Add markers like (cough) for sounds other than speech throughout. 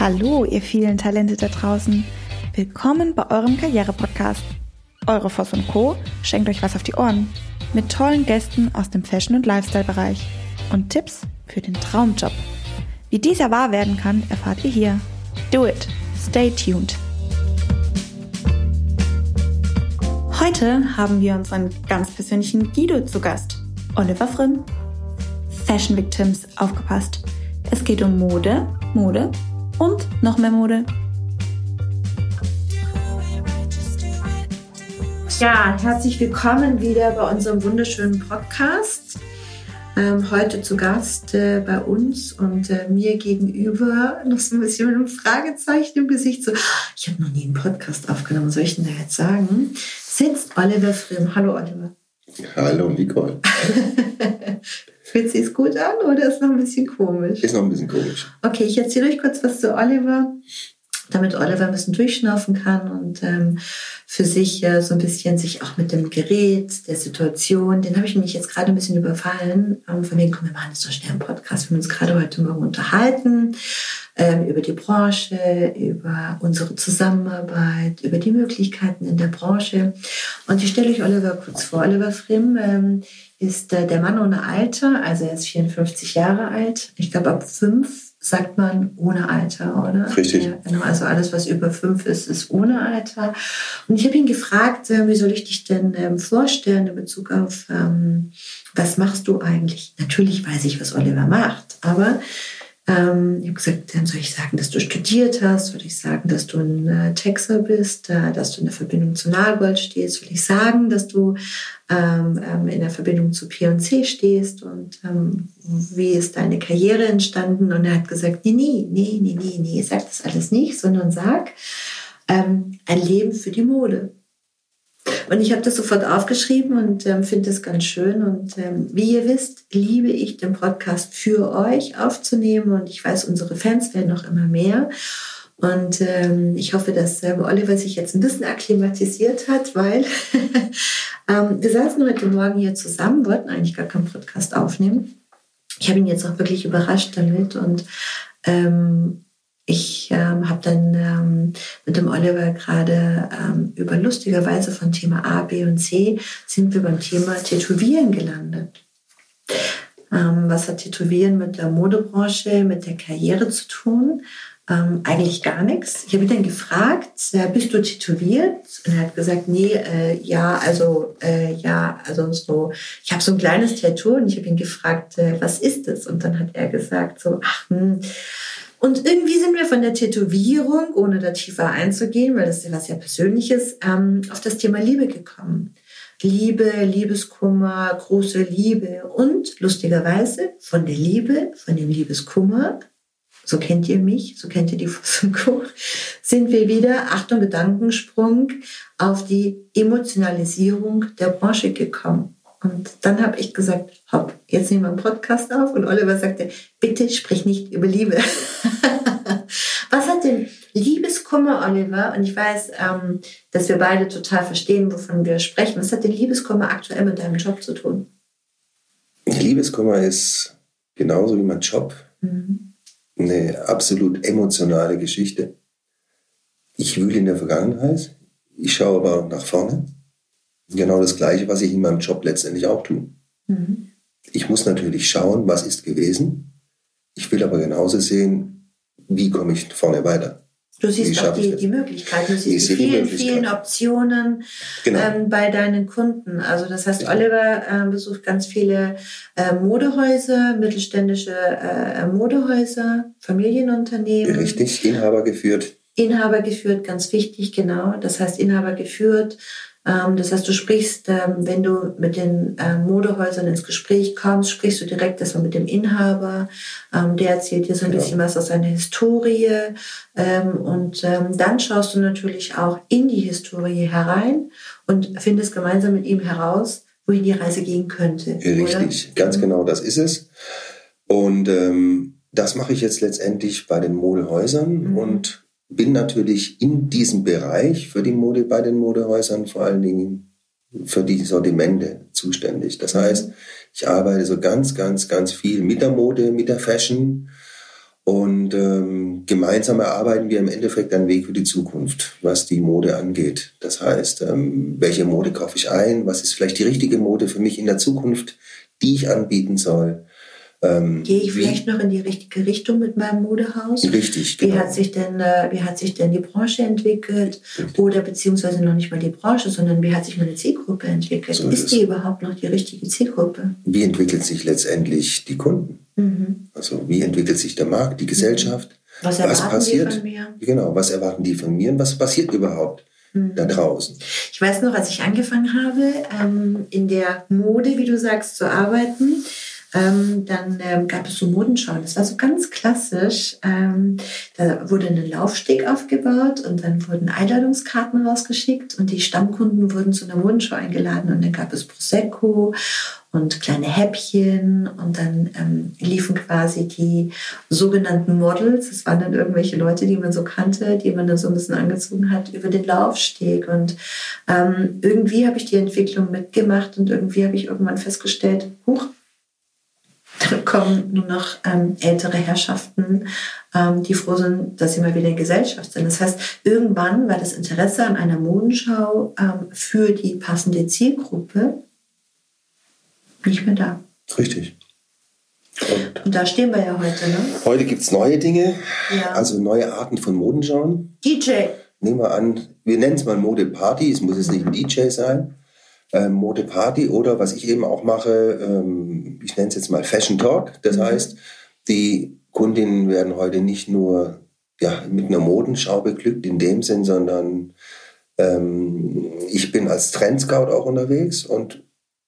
Hallo, ihr vielen Talente da draußen. Willkommen bei eurem Karriere-Podcast. Eure Voss und Co. schenkt euch was auf die Ohren. Mit tollen Gästen aus dem Fashion- und Lifestyle-Bereich. Und Tipps für den Traumjob. Wie dieser wahr werden kann, erfahrt ihr hier. Do it. Stay tuned. Heute haben wir unseren ganz persönlichen Guido zu Gast. Oliver Frim. Fashion Victims, aufgepasst. Es geht um Mode, Mode und noch mehr Mode. Ja, herzlich willkommen wieder bei unserem wunderschönen Podcast. Ähm, heute zu Gast äh, bei uns und äh, mir gegenüber noch so ein bisschen mit einem Fragezeichen im Gesicht. So, ich habe noch nie einen Podcast aufgenommen, soll ich denn da jetzt sagen? Sitzt Oliver Frimm. Hallo Oliver. Hallo Nicole. (laughs) Fühlt sich gut an oder ist noch ein bisschen komisch? Ist noch ein bisschen komisch. Okay, ich erzähle euch kurz was zu Oliver, damit Oliver ein bisschen durchschnaufen kann und ähm, für sich äh, so ein bisschen sich auch mit dem Gerät, der Situation, den habe ich mich jetzt gerade ein bisschen überfallen. Ähm, von wegen, komm, wir machen jetzt so schnell einen Podcast. Wir haben uns gerade heute Morgen unterhalten ähm, über die Branche, über unsere Zusammenarbeit, über die Möglichkeiten in der Branche. Und ich stelle euch Oliver kurz vor. Oliver Frimm ähm, ist äh, der Mann ohne Alter, also er ist 54 Jahre alt. Ich glaube, ab fünf sagt man ohne Alter, oder? Richtig. Ja, genau, also alles, was über fünf ist, ist ohne Alter. Und ich habe ihn gefragt, äh, wie soll ich dich denn ähm, vorstellen in Bezug auf, ähm, was machst du eigentlich? Natürlich weiß ich, was Oliver macht, aber ähm, ich habe gesagt, dann soll ich sagen, dass du studiert hast, soll ich sagen, dass du ein äh, Texer bist, äh, dass du in der Verbindung zu Nagold stehst, soll ich sagen, dass du ähm, ähm, in der Verbindung zu P&C stehst und ähm, wie ist deine Karriere entstanden? Und er hat gesagt, nee, nee, nee, nee, nee, nee, sag das alles nicht, sondern sag, ähm, ein Leben für die Mode. Und ich habe das sofort aufgeschrieben und ähm, finde es ganz schön. Und ähm, wie ihr wisst, liebe ich den Podcast für euch aufzunehmen. Und ich weiß, unsere Fans werden noch immer mehr. Und ähm, ich hoffe, dass ähm, Oliver sich jetzt ein bisschen akklimatisiert hat, weil (laughs) ähm, wir saßen heute Morgen hier zusammen, wollten eigentlich gar keinen Podcast aufnehmen. Ich habe ihn jetzt auch wirklich überrascht damit und ähm, ich ähm, habe dann ähm, mit dem Oliver gerade ähm, über lustigerweise von Thema A, B und C sind wir beim Thema Tätowieren gelandet. Ähm, was hat Tätowieren mit der Modebranche, mit der Karriere zu tun? Ähm, eigentlich gar nichts. Ich habe ihn dann gefragt, äh, bist du tätowiert? Und er hat gesagt, nee, äh, ja, also äh, ja, also so, ich habe so ein kleines Tattoo und ich habe ihn gefragt, äh, was ist das? Und dann hat er gesagt, so, ach, hm, und irgendwie sind wir von der Tätowierung, ohne da tiefer einzugehen, weil das ist ja was sehr Persönliches, ähm, auf das Thema Liebe gekommen. Liebe, Liebeskummer, große Liebe und lustigerweise von der Liebe, von dem Liebeskummer, so kennt ihr mich, so kennt ihr die Fußenko, sind wir wieder, Achtung, Gedankensprung, auf die Emotionalisierung der Branche gekommen. Und dann habe ich gesagt, hopp, jetzt nehmen wir einen Podcast auf. Und Oliver sagte, bitte sprich nicht über Liebe. (laughs) Was hat denn Liebeskummer, Oliver? Und ich weiß, ähm, dass wir beide total verstehen, wovon wir sprechen. Was hat denn Liebeskummer aktuell mit deinem Job zu tun? Liebeskummer ist genauso wie mein Job mhm. eine absolut emotionale Geschichte. Ich wühle in der Vergangenheit, ich schaue aber auch nach vorne genau das Gleiche, was ich in meinem Job letztendlich auch tue. Mhm. Ich muss natürlich schauen, was ist gewesen. Ich will aber genauso sehen, wie komme ich vorne weiter. Du siehst auch die, die Möglichkeiten, du siehst die vielen, die vielen Optionen genau. ähm, bei deinen Kunden. Also das heißt, Oliver äh, besucht ganz viele äh, Modehäuser, mittelständische äh, Modehäuser, Familienunternehmen. Richtig, Inhaber geführt. Inhaber geführt, ganz wichtig, genau. Das heißt, Inhaber geführt das heißt, du sprichst, ähm, wenn du mit den ähm, Modehäusern ins Gespräch kommst, sprichst du direkt erstmal mit dem Inhaber. Der erzählt dir so ein genau. bisschen was aus seiner Historie. Und dann schaust du natürlich auch in die Historie herein und findest gemeinsam mit ihm heraus, wohin die Reise gehen könnte. Richtig, oder? ganz mhm. genau, das ist es. Und ähm, das mache ich jetzt letztendlich bei den Modehäusern mhm. und bin natürlich in diesem Bereich für die Mode bei den Modehäusern vor allen Dingen für die Sortimente zuständig. Das heißt, ich arbeite so ganz, ganz, ganz viel mit der Mode, mit der Fashion Und ähm, gemeinsam erarbeiten wir im Endeffekt einen Weg für die Zukunft, was die Mode angeht. Das heißt, ähm, welche Mode kaufe ich ein? Was ist vielleicht die richtige Mode für mich in der Zukunft, die ich anbieten soll? Ähm, Gehe ich vielleicht noch in die richtige Richtung mit meinem Modehaus? Richtig, genau. Wie hat sich denn, äh, wie hat sich denn die Branche entwickelt? Richtig. Oder beziehungsweise noch nicht mal die Branche, sondern wie hat sich meine Zielgruppe entwickelt? So ist, ist die überhaupt noch die richtige Zielgruppe? Wie entwickelt sich letztendlich die Kunden? Mhm. Also wie entwickelt sich der Markt, die Gesellschaft? Mhm. Was erwarten was passiert? die von mir? Genau, was erwarten die von mir und was passiert überhaupt? Mhm. da draußen. Ich weiß noch, als ich angefangen habe, ähm, in der Mode, wie du sagst, zu arbeiten, ähm, dann ähm, gab es so Modenschauen. Das war so ganz klassisch. Ähm, da wurde ein Laufsteg aufgebaut und dann wurden Einladungskarten rausgeschickt und die Stammkunden wurden zu einer Modenschau eingeladen und dann gab es Prosecco und kleine Häppchen und dann ähm, liefen quasi die sogenannten Models, das waren dann irgendwelche Leute, die man so kannte, die man dann so ein bisschen angezogen hat, über den Laufsteg und ähm, irgendwie habe ich die Entwicklung mitgemacht und irgendwie habe ich irgendwann festgestellt, huch, kommen nur noch ähm, ältere Herrschaften, ähm, die froh sind, dass sie mal wieder in Gesellschaft sind. Das heißt, irgendwann war das Interesse an einer Modenschau ähm, für die passende Zielgruppe nicht mehr da. Richtig. Und, Und da stehen wir ja heute. Ne? Heute gibt es neue Dinge, ja. also neue Arten von Modenschauen. DJ. Nehmen wir an, wir nennen es mal Modeparty, es muss jetzt nicht ein DJ sein ähm, Mode Party oder was ich eben auch mache, ähm, ich nenne es jetzt mal Fashion Talk. Das mhm. heißt, die Kundinnen werden heute nicht nur ja, mit einer Modenschau beglückt in dem Sinn, sondern ähm, ich bin als Trendscout auch unterwegs und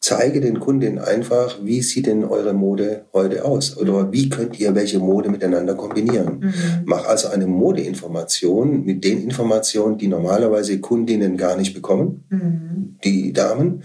zeige den Kundinnen einfach, wie sieht denn eure Mode heute aus oder wie könnt ihr welche Mode miteinander kombinieren. Mhm. Mach also eine Modeinformation mit den Informationen, die normalerweise Kundinnen gar nicht bekommen, mhm. die Damen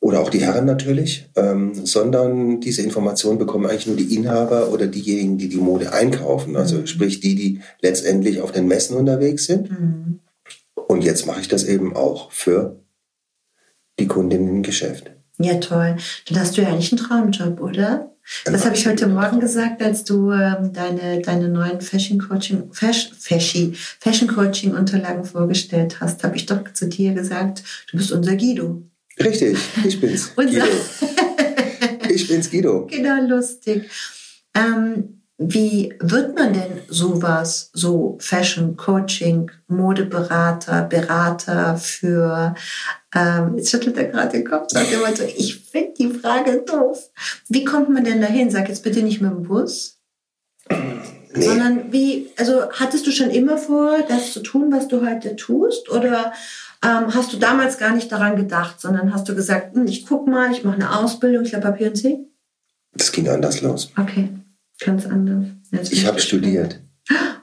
oder auch die Herren natürlich, ähm, sondern diese Informationen bekommen eigentlich nur die Inhaber oder diejenigen, die die Mode einkaufen, also mhm. sprich die, die letztendlich auf den Messen unterwegs sind. Mhm. Und jetzt mache ich das eben auch für die Kundinnen im Geschäft. Ja, toll. Dann hast du ja eigentlich einen Traumjob, oder? Das habe ich heute Morgen gesagt, als du ähm, deine, deine neuen Fashion Coaching, Fashion, Fashion Coaching Unterlagen vorgestellt hast, habe ich doch zu dir gesagt, du bist unser Guido. Richtig, ich bin's. (laughs) Guido. ich bin's Guido. (laughs) Genau, lustig. Ähm, wie wird man denn sowas, so Fashion Coaching, Modeberater, Berater für, ähm, jetzt schüttelt er gerade den Kopf, sagt immer so, ich finde die Frage doof. Wie kommt man denn dahin? Sag jetzt bitte nicht mit dem Bus. Nee. Sondern wie, also hattest du schon immer vor, das zu tun, was du heute tust? Oder ähm, hast du damals gar nicht daran gedacht, sondern hast du gesagt, hm, ich guck mal, ich mache eine Ausbildung, ich glaube P&C? Das ging anders los. Okay. Ganz anders. Jetzt ich habe studiert.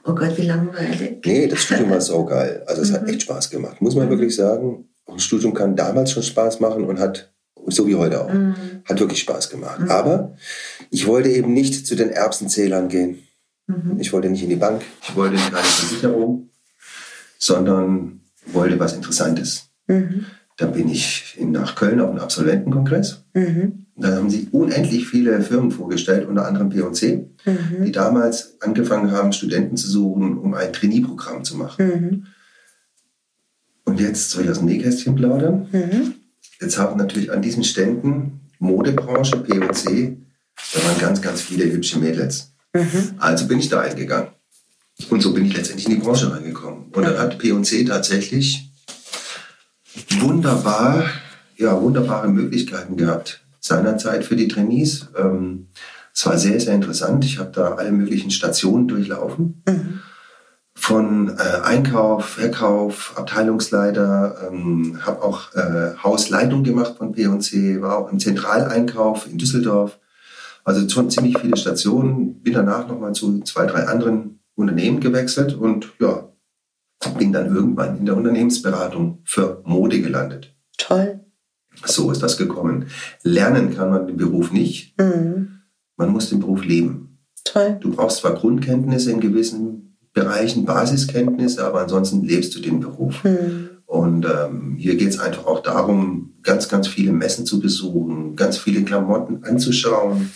Oh Gott, wie langweilig. Nee, das Studium war (laughs) so geil. Also es mhm. hat echt Spaß gemacht. Muss man mhm. wirklich sagen. Ein Studium kann damals schon Spaß machen und hat, so wie heute auch, mhm. hat wirklich Spaß gemacht. Mhm. Aber ich wollte eben nicht zu den Erbsenzählern gehen. Mhm. Ich wollte nicht in die Bank. Ich wollte keine Versicherung, sondern wollte was Interessantes. Mhm. Da bin ich nach Köln auf einen Absolventenkongress. Mhm. Da haben sie unendlich viele Firmen vorgestellt, unter anderem P&C, mhm. die damals angefangen haben, Studenten zu suchen, um ein Trainee-Programm zu machen. Mhm. Und jetzt soll ich aus dem Nähkästchen plaudern. Mhm. Jetzt haben natürlich an diesen Ständen Modebranche, P&C, da waren ganz, ganz viele hübsche Mädels. Mhm. Also bin ich da eingegangen. Und so bin ich letztendlich in die Branche reingekommen. Und dann hat P&C tatsächlich wunderbar, ja, wunderbare Möglichkeiten gehabt, seinerzeit für die Trainees. Ähm, es war sehr, sehr interessant. Ich habe da alle möglichen Stationen durchlaufen. Mhm. Von äh, Einkauf, Verkauf, Abteilungsleiter, ähm, habe auch äh, Hausleitung gemacht von P&C, war auch im Zentraleinkauf in Düsseldorf. Also schon ziemlich viele Stationen. Bin danach nochmal zu zwei, drei anderen Unternehmen gewechselt und ja, bin dann irgendwann in der Unternehmensberatung für Mode gelandet. Toll. So ist das gekommen. Lernen kann man den Beruf nicht. Mhm. Man muss den Beruf leben. Toll. Du brauchst zwar Grundkenntnisse in gewissen Bereichen, Basiskenntnisse, aber ansonsten lebst du den Beruf. Mhm. Und ähm, hier geht es einfach auch darum, ganz, ganz viele Messen zu besuchen, ganz viele Klamotten anzuschauen,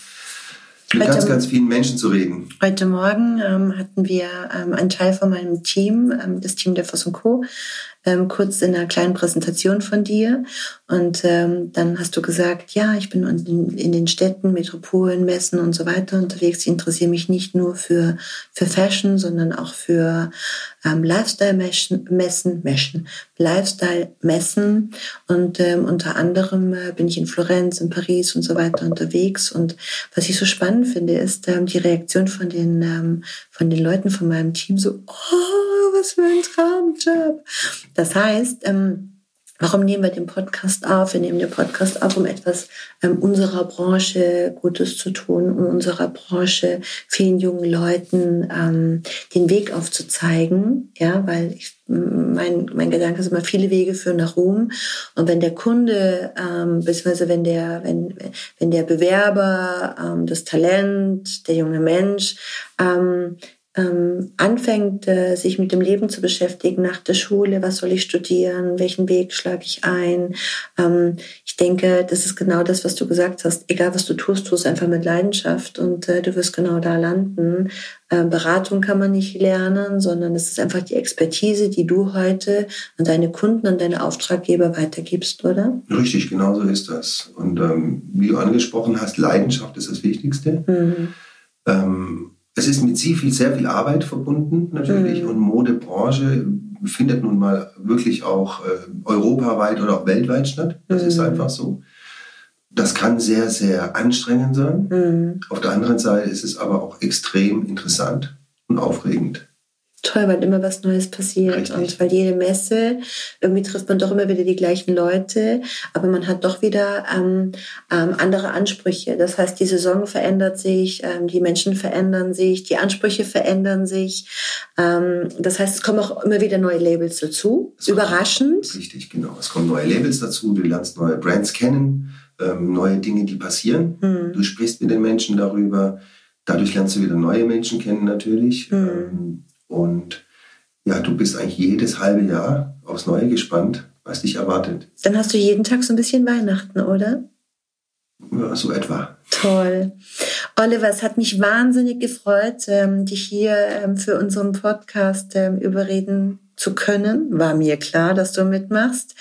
mit heute, ganz, ganz vielen Menschen zu reden. Heute Morgen ähm, hatten wir ähm, einen Teil von meinem Team, ähm, das Team der Voss Co., ähm, kurz in einer kleinen Präsentation von dir. Und ähm, dann hast du gesagt, ja, ich bin in, in, den Städten, Metropolen, Messen und so weiter unterwegs. Ich interessiere mich nicht nur für, für Fashion, sondern auch für ähm, Lifestyle-Messen, Messen, Lifestyle-Messen. Und ähm, unter anderem äh, bin ich in Florenz, in Paris und so weiter unterwegs. Und was ich so spannend finde, ist ähm, die Reaktion von den, ähm, von den Leuten von meinem Team so, oh, was für ein Traumjob. Das heißt, ähm, Warum nehmen wir den Podcast auf? Wir nehmen den Podcast auf, um etwas ähm, unserer Branche Gutes zu tun, um unserer Branche vielen jungen Leuten ähm, den Weg aufzuzeigen. Ja, weil ich, mein, mein Gedanke ist immer, viele Wege führen nach Ruhm. Und wenn der Kunde, ähm, beziehungsweise wenn der, wenn, wenn der Bewerber, ähm, das Talent, der junge Mensch, ähm, ähm, anfängt, äh, sich mit dem Leben zu beschäftigen nach der Schule, was soll ich studieren, welchen Weg schlage ich ein. Ähm, ich denke, das ist genau das, was du gesagt hast. Egal was du tust, tust einfach mit Leidenschaft und äh, du wirst genau da landen. Äh, Beratung kann man nicht lernen, sondern es ist einfach die Expertise, die du heute an deine Kunden, an deine Auftraggeber weitergibst, oder? Richtig, genau so ist das. Und ähm, wie du angesprochen hast, Leidenschaft ist das Wichtigste. Mhm. Es ist mit sehr viel, sehr viel Arbeit verbunden natürlich mhm. und Modebranche findet nun mal wirklich auch äh, europaweit oder auch weltweit statt. Das mhm. ist einfach so. Das kann sehr, sehr anstrengend sein. Mhm. Auf der anderen Seite ist es aber auch extrem interessant und aufregend toll, weil immer was Neues passiert Richtig. und weil jede Messe, irgendwie trifft man doch immer wieder die gleichen Leute, aber man hat doch wieder ähm, ähm, andere Ansprüche. Das heißt, die Saison verändert sich, ähm, die Menschen verändern sich, die Ansprüche verändern sich. Ähm, das heißt, es kommen auch immer wieder neue Labels dazu. Es Überraschend. Kommt, richtig, genau. Es kommen neue Labels dazu, du lernst neue Brands kennen, ähm, neue Dinge, die passieren. Mhm. Du sprichst mit den Menschen darüber. Dadurch lernst du wieder neue Menschen kennen natürlich. Mhm und ja, du bist eigentlich jedes halbe Jahr aufs Neue gespannt, was dich erwartet. Dann hast du jeden Tag so ein bisschen Weihnachten, oder? Ja, so etwa. Toll. Oliver, es hat mich wahnsinnig gefreut, ähm, dich hier ähm, für unseren Podcast ähm, überreden zu können. War mir klar, dass du mitmachst.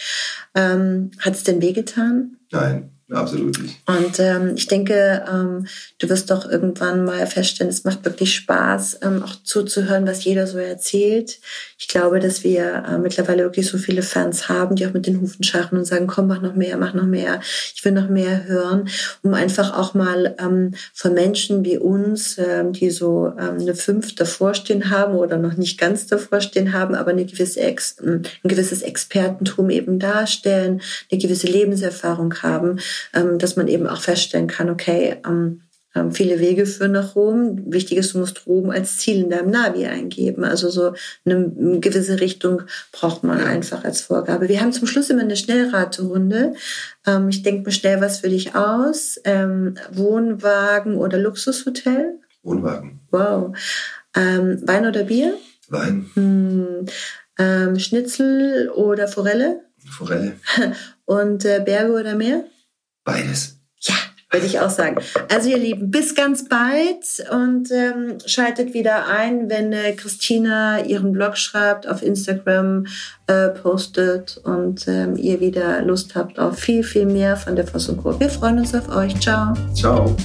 Hat es denn wehgetan? Nein. Absolut nicht. Und ähm, ich denke, ähm, du wirst doch irgendwann mal feststellen, es macht wirklich Spaß, ähm, auch zuzuhören, was jeder so erzählt. Ich glaube, dass wir äh, mittlerweile wirklich so viele Fans haben, die auch mit den Hufen scharren und sagen, komm, mach noch mehr, mach noch mehr, ich will noch mehr hören, um einfach auch mal ähm, von Menschen wie uns, ähm, die so ähm, eine Fünf davor stehen haben oder noch nicht ganz davor stehen haben, aber eine gewisse Ex ein gewisses Expertentum eben darstellen, eine gewisse Lebenserfahrung haben, dass man eben auch feststellen kann, okay, ähm, ähm, viele Wege führen nach Rom. Wichtig ist, du musst Rom als Ziel in deinem Navi eingeben. Also so eine gewisse Richtung braucht man einfach als Vorgabe. Wir haben zum Schluss immer eine Schnellraterunde. Ähm, ich denke mir schnell was für dich aus. Ähm, Wohnwagen oder Luxushotel? Wohnwagen. Wow. Ähm, Wein oder Bier? Wein. Hm. Ähm, Schnitzel oder Forelle? Forelle. (laughs) Und äh, Berge oder Meer? Beides. Ja, würde ich auch sagen. Also ihr Lieben, bis ganz bald und ähm, schaltet wieder ein, wenn äh, Christina ihren Blog schreibt, auf Instagram äh, postet und ähm, ihr wieder Lust habt auf viel, viel mehr von der Voss und Co. Wir freuen uns auf euch. Ciao. Ciao.